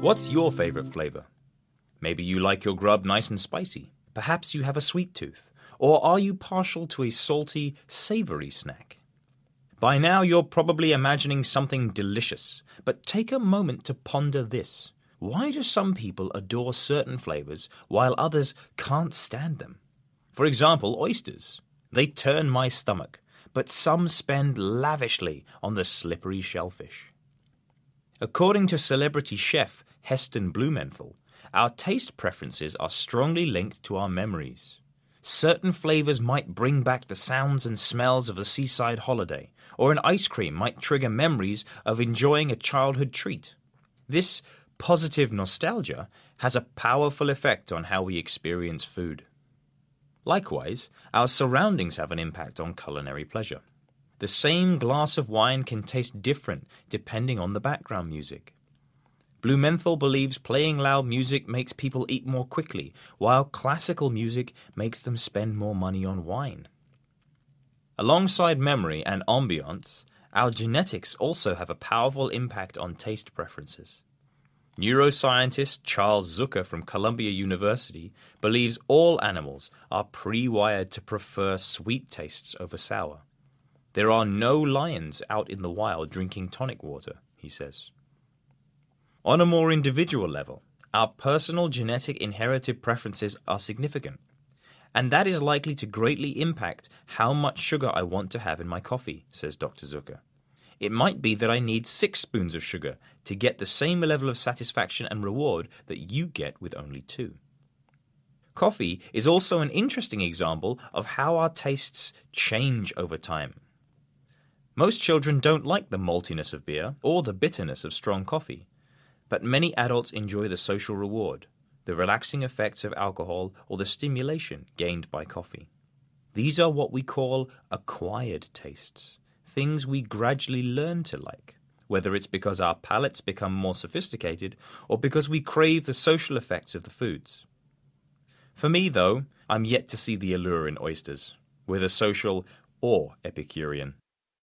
What's your favorite flavor? Maybe you like your grub nice and spicy. Perhaps you have a sweet tooth. Or are you partial to a salty, savory snack? By now, you're probably imagining something delicious, but take a moment to ponder this. Why do some people adore certain flavors while others can't stand them? For example, oysters. They turn my stomach, but some spend lavishly on the slippery shellfish. According to celebrity chef Heston Blumenthal, our taste preferences are strongly linked to our memories. Certain flavors might bring back the sounds and smells of a seaside holiday, or an ice cream might trigger memories of enjoying a childhood treat. This positive nostalgia has a powerful effect on how we experience food. Likewise, our surroundings have an impact on culinary pleasure. The same glass of wine can taste different depending on the background music. Blumenthal believes playing loud music makes people eat more quickly, while classical music makes them spend more money on wine. Alongside memory and ambiance, our genetics also have a powerful impact on taste preferences. Neuroscientist Charles Zucker from Columbia University believes all animals are pre wired to prefer sweet tastes over sour. There are no lions out in the wild drinking tonic water, he says. On a more individual level, our personal genetic inherited preferences are significant, and that is likely to greatly impact how much sugar I want to have in my coffee, says Dr. Zucker. It might be that I need six spoons of sugar to get the same level of satisfaction and reward that you get with only two. Coffee is also an interesting example of how our tastes change over time. Most children don't like the maltiness of beer or the bitterness of strong coffee. But many adults enjoy the social reward, the relaxing effects of alcohol, or the stimulation gained by coffee. These are what we call acquired tastes, things we gradually learn to like, whether it's because our palates become more sophisticated or because we crave the social effects of the foods. For me, though, I'm yet to see the allure in oysters, whether social or Epicurean.